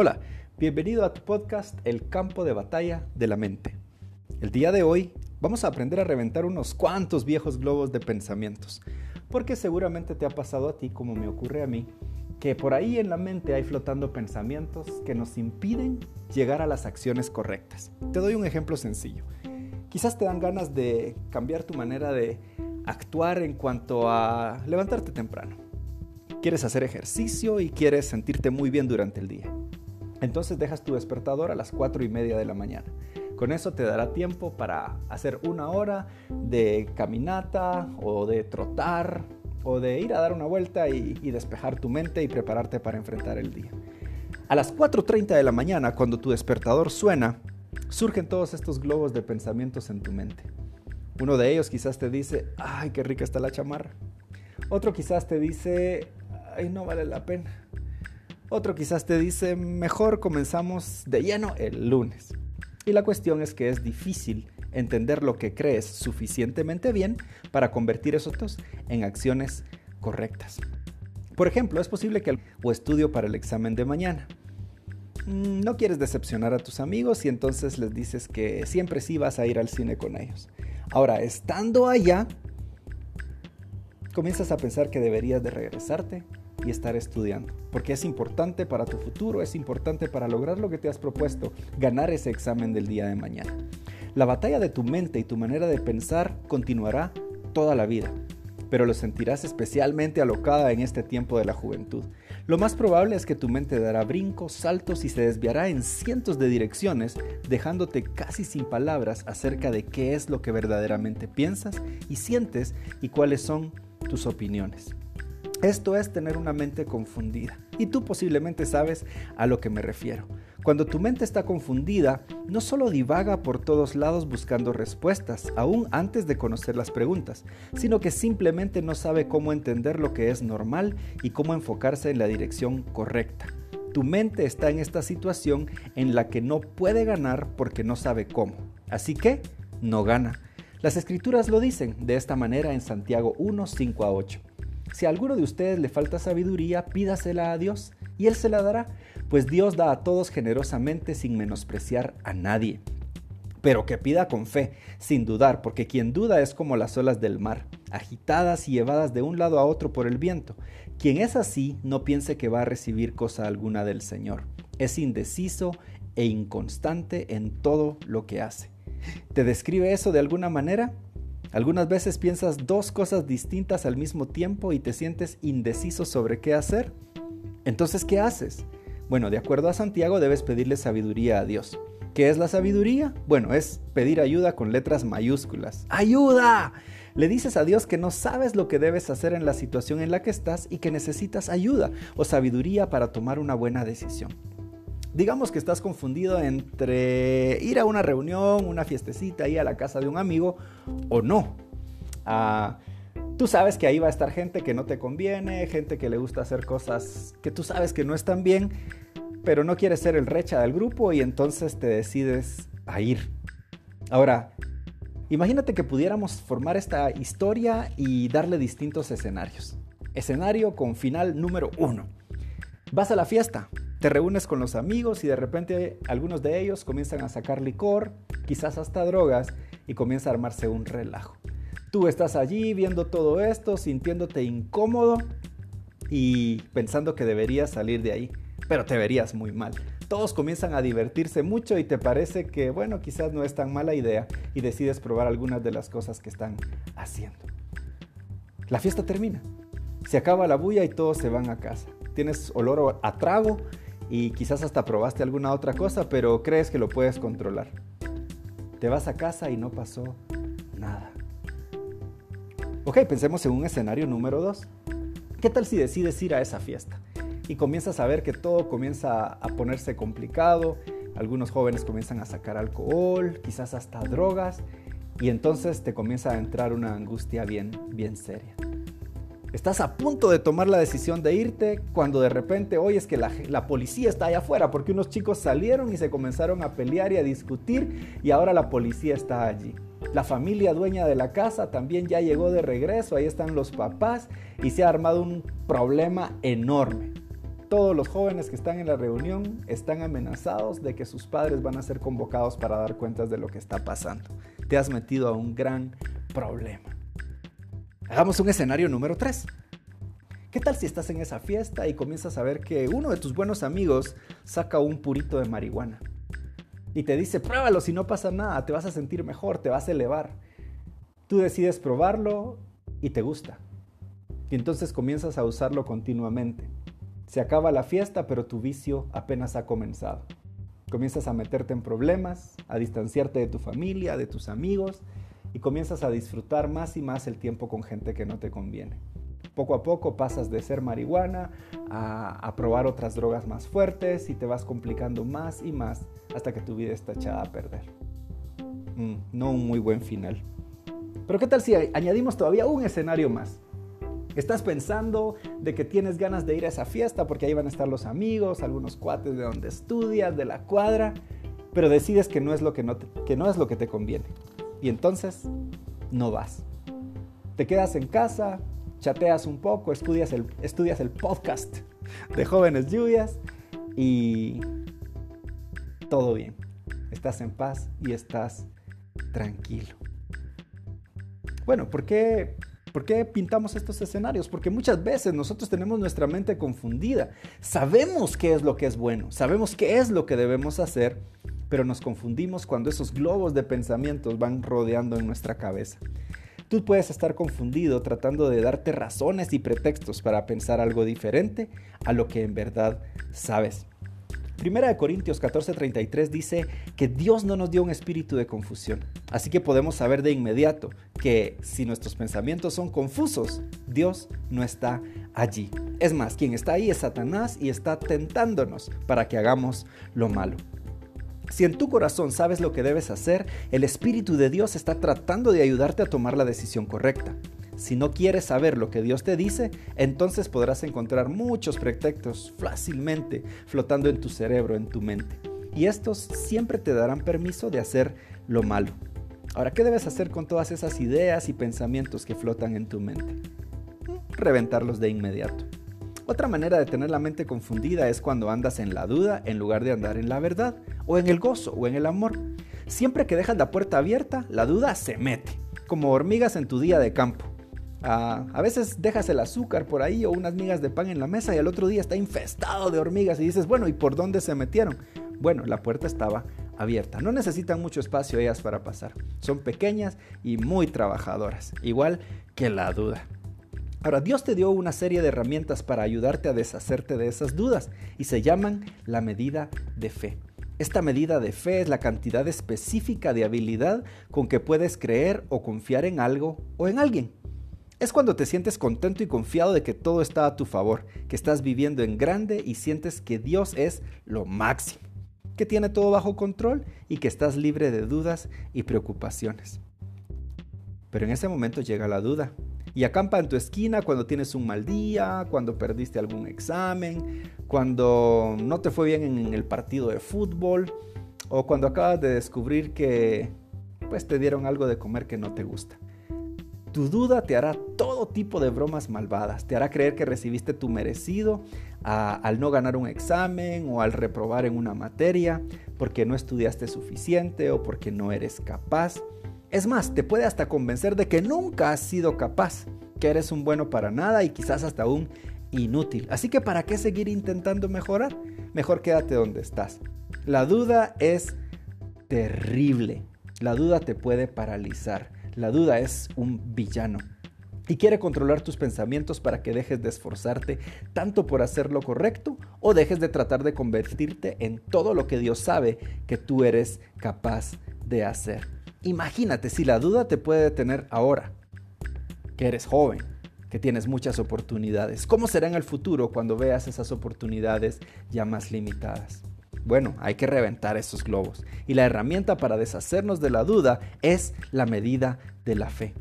Hola, bienvenido a tu podcast El campo de batalla de la mente. El día de hoy vamos a aprender a reventar unos cuantos viejos globos de pensamientos, porque seguramente te ha pasado a ti como me ocurre a mí, que por ahí en la mente hay flotando pensamientos que nos impiden llegar a las acciones correctas. Te doy un ejemplo sencillo. Quizás te dan ganas de cambiar tu manera de actuar en cuanto a levantarte temprano. Quieres hacer ejercicio y quieres sentirte muy bien durante el día. Entonces dejas tu despertador a las 4 y media de la mañana. Con eso te dará tiempo para hacer una hora de caminata o de trotar o de ir a dar una vuelta y, y despejar tu mente y prepararte para enfrentar el día. A las 4.30 de la mañana, cuando tu despertador suena, surgen todos estos globos de pensamientos en tu mente. Uno de ellos quizás te dice, ay, qué rica está la chamarra. Otro quizás te dice, ay, no vale la pena. Otro quizás te dice, mejor comenzamos de lleno el lunes. Y la cuestión es que es difícil entender lo que crees suficientemente bien para convertir esos en acciones correctas. Por ejemplo, es posible que o estudio para el examen de mañana. Mm, no quieres decepcionar a tus amigos y entonces les dices que siempre sí vas a ir al cine con ellos. Ahora, estando allá, comienzas a pensar que deberías de regresarte y estar estudiando, porque es importante para tu futuro, es importante para lograr lo que te has propuesto, ganar ese examen del día de mañana. La batalla de tu mente y tu manera de pensar continuará toda la vida, pero lo sentirás especialmente alocada en este tiempo de la juventud. Lo más probable es que tu mente dará brincos, saltos y se desviará en cientos de direcciones, dejándote casi sin palabras acerca de qué es lo que verdaderamente piensas y sientes y cuáles son tus opiniones. Esto es tener una mente confundida. Y tú posiblemente sabes a lo que me refiero. Cuando tu mente está confundida, no solo divaga por todos lados buscando respuestas, aún antes de conocer las preguntas, sino que simplemente no sabe cómo entender lo que es normal y cómo enfocarse en la dirección correcta. Tu mente está en esta situación en la que no puede ganar porque no sabe cómo. Así que no gana. Las escrituras lo dicen de esta manera en Santiago 1, 5 a 8. Si a alguno de ustedes le falta sabiduría, pídasela a Dios y Él se la dará, pues Dios da a todos generosamente sin menospreciar a nadie. Pero que pida con fe, sin dudar, porque quien duda es como las olas del mar, agitadas y llevadas de un lado a otro por el viento. Quien es así, no piense que va a recibir cosa alguna del Señor. Es indeciso e inconstante en todo lo que hace. ¿Te describe eso de alguna manera? Algunas veces piensas dos cosas distintas al mismo tiempo y te sientes indeciso sobre qué hacer. Entonces, ¿qué haces? Bueno, de acuerdo a Santiago debes pedirle sabiduría a Dios. ¿Qué es la sabiduría? Bueno, es pedir ayuda con letras mayúsculas. ¡Ayuda! Le dices a Dios que no sabes lo que debes hacer en la situación en la que estás y que necesitas ayuda o sabiduría para tomar una buena decisión. Digamos que estás confundido entre ir a una reunión, una fiestecita, ir a la casa de un amigo o no. Ah, tú sabes que ahí va a estar gente que no te conviene, gente que le gusta hacer cosas que tú sabes que no están bien, pero no quieres ser el recha del grupo y entonces te decides a ir. Ahora, imagínate que pudiéramos formar esta historia y darle distintos escenarios. Escenario con final número uno. Vas a la fiesta, te reúnes con los amigos y de repente algunos de ellos comienzan a sacar licor, quizás hasta drogas, y comienza a armarse un relajo. Tú estás allí viendo todo esto, sintiéndote incómodo y pensando que deberías salir de ahí, pero te verías muy mal. Todos comienzan a divertirse mucho y te parece que, bueno, quizás no es tan mala idea y decides probar algunas de las cosas que están haciendo. La fiesta termina. Se acaba la bulla y todos se van a casa. Tienes olor a trago y quizás hasta probaste alguna otra cosa, pero crees que lo puedes controlar. Te vas a casa y no pasó nada. Ok, pensemos en un escenario número 2. ¿Qué tal si decides ir a esa fiesta? Y comienzas a ver que todo comienza a ponerse complicado, algunos jóvenes comienzan a sacar alcohol, quizás hasta drogas, y entonces te comienza a entrar una angustia bien, bien seria. Estás a punto de tomar la decisión de irte cuando de repente oyes que la, policía está allá afuera porque unos chicos salieron y se comenzaron a pelear y a discutir y ahora la policía está allí. La familia dueña de la casa también ya llegó de regreso, ahí están los papás y se ha armado un problema enorme. todos los jóvenes que están en la reunión están amenazados de que sus padres van a ser convocados para dar cuentas de lo que está pasando. Te has metido a un gran problema. Hagamos un escenario número 3. ¿Qué tal si estás en esa fiesta y comienzas a ver que uno de tus buenos amigos saca un purito de marihuana? Y te dice, pruébalo si no pasa nada, te vas a sentir mejor, te vas a elevar. Tú decides probarlo y te gusta. Y entonces comienzas a usarlo continuamente. Se acaba la fiesta, pero tu vicio apenas ha comenzado. Comienzas a meterte en problemas, a distanciarte de tu familia, de tus amigos, y comienzas a disfrutar más y más el tiempo con gente que no te conviene. Poco a poco pasas de ser marihuana a, probar otras drogas más fuertes y te vas complicando más y más hasta que tu vida está echada a perder. Mm, no un muy buen final. Pero ¿qué tal si añadimos todavía un escenario más? Estás pensando de que tienes ganas de ir a esa fiesta porque ahí van a estar los amigos, algunos cuates de donde estudias, de la cuadra, pero decides que no es lo que, no que, no es lo que te conviene. Y entonces no vas. Te quedas en casa, chateas un poco, estudias el, estudias el podcast de Jóvenes Lluvias y todo bien. Estás en paz y estás tranquilo. Bueno, ¿por qué, ¿por qué pintamos estos escenarios? Porque muchas veces nosotros tenemos nuestra mente confundida. Sabemos qué es lo que es bueno, sabemos qué es lo que debemos hacer, pero nos confundimos cuando esos globos de pensamientos van rodeando en nuestra cabeza. Tú puedes estar confundido tratando de darte razones y pretextos para pensar algo diferente a lo que en verdad sabes. Primera de Corintios 14:33 dice que Dios no nos dio un espíritu de confusión. Así que podemos saber de inmediato que si nuestros pensamientos son confusos, Dios no está allí. Es más, quien está ahí es Satanás y está tentándonos para que hagamos lo malo. Si en tu corazón sabes lo que debes hacer, el Espíritu de Dios está tratando de ayudarte a tomar la decisión correcta. Si no quieres saber lo que Dios te dice, entonces podrás encontrar muchos pretextos fácilmente flotando en tu cerebro, en tu mente. Y estos siempre te darán permiso de hacer lo malo. Ahora, ¿qué debes hacer con todas esas ideas y pensamientos que flotan en tu mente? Reventarlos de inmediato. Otra manera de tener la mente confundida es cuando andas en la duda en lugar de andar en la verdad, o en el gozo, o en el amor. Siempre que dejas la puerta abierta, la duda se mete, como hormigas en tu día de campo. Ah, a veces dejas el azúcar por ahí o unas migas de pan en la mesa y al otro día está infestado de hormigas y dices, bueno, ¿y por dónde se metieron? Bueno, la puerta estaba abierta. No necesitan mucho espacio ellas para pasar. Son pequeñas y muy trabajadoras, igual que la duda. Ahora, Dios te dio una serie de herramientas para ayudarte a deshacerte de esas dudas y se llaman la medida de fe. Esta medida de fe es la cantidad específica de habilidad con que puedes creer o confiar en algo o en alguien. Es cuando te sientes contento y confiado de que todo está a tu favor, que estás viviendo en grande y sientes que Dios es lo máximo, que tiene todo bajo control y que estás libre de dudas y preocupaciones. Pero en ese momento llega la duda y acampa en tu esquina cuando tienes un mal día, cuando perdiste algún examen, cuando no te fue bien en el partido de fútbol o cuando acabas de descubrir que pues te dieron algo de comer que no te gusta. Tu duda te hará todo tipo de bromas malvadas, te hará creer que recibiste tu merecido al no ganar un examen o al reprobar en una materia, porque no estudiaste suficiente o porque no eres capaz. Es más, te puede hasta convencer de que nunca has sido capaz, que eres un bueno para nada y quizás hasta un inútil. Así que ¿para qué seguir intentando mejorar? Mejor quédate donde estás. La duda es terrible. La duda te puede paralizar. La duda es un villano. Y quiere controlar tus pensamientos para que dejes de esforzarte tanto por hacer lo correcto o dejes de tratar de convertirte en todo lo que Dios sabe que tú eres capaz de hacer. Imagínate si la duda te puede detener ahora, que eres joven, que tienes muchas oportunidades. ¿Cómo será en el futuro cuando veas esas oportunidades ya más limitadas? Bueno, hay que reventar esos globos. Y la herramienta para deshacernos de la duda es la medida de la fe.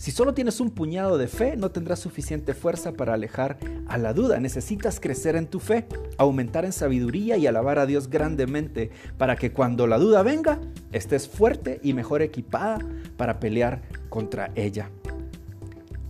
Si solo tienes un puñado de fe, no tendrás suficiente fuerza para alejar a la duda. Necesitas crecer en tu fe, aumentar en sabiduría y alabar a Dios grandemente para que cuando la duda venga, estés fuerte y mejor equipada para pelear contra ella.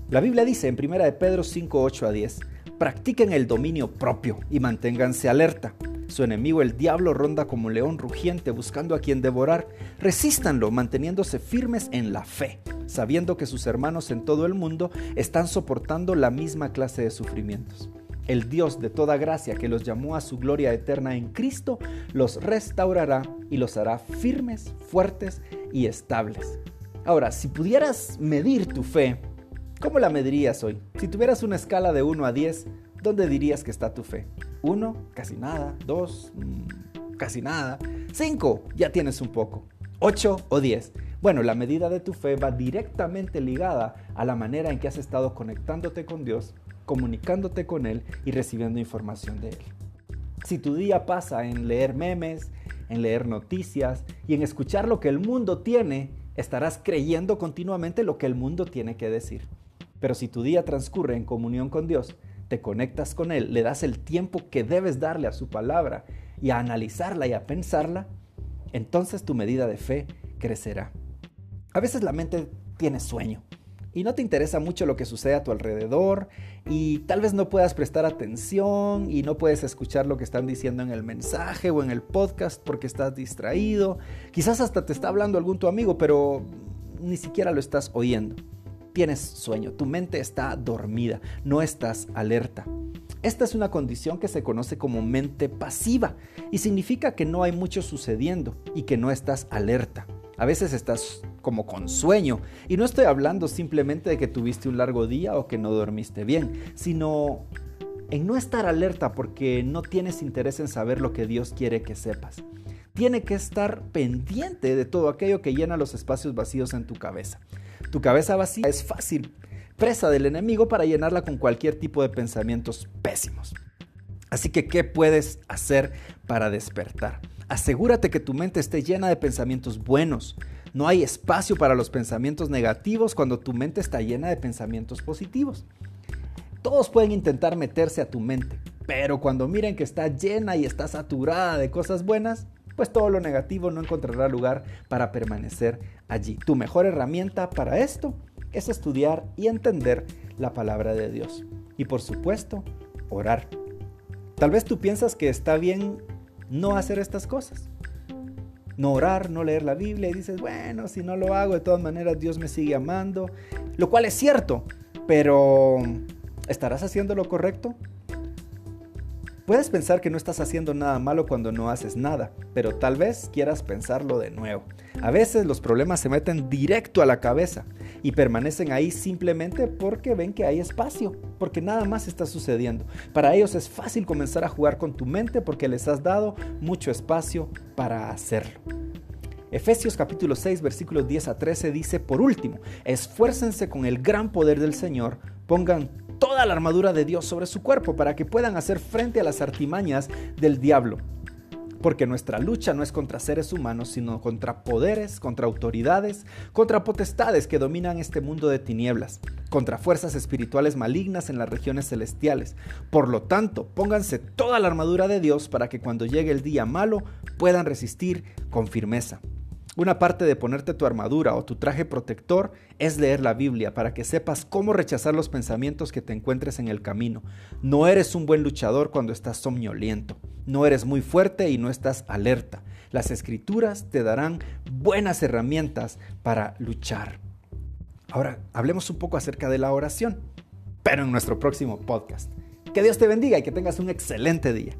La Biblia dice en 1 de Pedro 5, 8 a 10, Practiquen el dominio propio y manténganse alerta. Su enemigo el diablo ronda como león rugiente buscando a quien devorar. Resístanlo manteniéndose firmes en la fe, sabiendo que sus hermanos en todo el mundo están soportando la misma clase de sufrimientos. El Dios de toda gracia que los llamó a su gloria eterna en Cristo, los restaurará y los hará firmes, fuertes y estables. Ahora, si pudieras medir tu fe, ¿Cómo la medirías hoy? Si tuvieras una escala de 1 a 10, ¿dónde dirías que está tu fe? 1, casi nada. 2, mm, casi nada. 5, ya tienes un poco. 8 o 10. Bueno, la medida de tu fe va directamente ligada a la manera en que has estado conectándote con Dios, comunicándote con Él y recibiendo información de Él. Si tu día pasa en leer memes, en leer noticias y en escuchar lo que el mundo tiene, estarás creyendo continuamente lo que el mundo tiene que decir. Pero si tu día transcurre en comunión con Dios, te conectas con Él, le das el tiempo que debes darle a su palabra y a analizarla y a pensarla, entonces tu medida de fe crecerá. A veces la mente tiene sueño y no te interesa mucho lo que sucede a tu alrededor y tal vez no puedas prestar atención y no puedes escuchar lo que están diciendo en el mensaje o en el podcast porque estás distraído. Quizás hasta te está hablando algún tu amigo, pero ni siquiera lo estás oyendo tienes sueño, tu mente está dormida, no estás alerta. Esta es una condición que se conoce como mente pasiva y significa que no hay mucho sucediendo y que no estás alerta. A veces estás como con sueño y no estoy hablando simplemente de que tuviste un largo día o que no dormiste bien, sino en no estar alerta porque no tienes interés en saber lo que Dios quiere que sepas. Tiene que estar pendiente de todo aquello que llena los espacios vacíos en tu cabeza. Tu cabeza vacía es fácil, presa del enemigo para llenarla con cualquier tipo de pensamientos pésimos. Así que, ¿qué puedes hacer para despertar? Asegúrate que tu mente esté llena de pensamientos buenos. No hay espacio para los pensamientos negativos cuando tu mente está llena de pensamientos positivos. Todos pueden intentar meterse a tu mente, pero cuando miren que está llena y está saturada de cosas buenas, pues todo lo negativo no encontrará lugar para permanecer allí. Tu mejor herramienta para esto es estudiar y entender la palabra de Dios. Y por supuesto, orar. Tal vez tú piensas que está bien no hacer estas cosas. No orar, no leer la Biblia y dices, bueno, si no lo hago, de todas maneras Dios me sigue amando. Lo cual es cierto, pero ¿estarás haciendo lo correcto? Puedes pensar que no estás haciendo nada malo cuando no haces nada, pero tal vez quieras pensarlo de nuevo. A veces los problemas se meten directo a la cabeza y permanecen ahí simplemente porque ven que hay espacio, porque nada más está sucediendo. Para ellos es fácil comenzar a jugar con tu mente porque les has dado mucho espacio para hacerlo. Efesios capítulo 6 versículos 10 a 13 dice, por último, esfuércense con el gran poder del Señor, pongan toda la armadura de Dios sobre su cuerpo para que puedan hacer frente a las artimañas del diablo. Porque nuestra lucha no es contra seres humanos, sino contra poderes, contra autoridades, contra potestades que dominan este mundo de tinieblas, contra fuerzas espirituales malignas en las regiones celestiales. Por lo tanto, pónganse toda la armadura de Dios para que cuando llegue el día malo puedan resistir con firmeza. Una parte de ponerte tu armadura o tu traje protector es leer la Biblia para que sepas cómo rechazar los pensamientos que te encuentres en el camino. No eres un buen luchador cuando estás somnoliento. No eres muy fuerte y no estás alerta. Las escrituras te darán buenas herramientas para luchar. Ahora, hablemos un poco acerca de la oración, pero en nuestro próximo podcast. Que Dios te bendiga y que tengas un excelente día.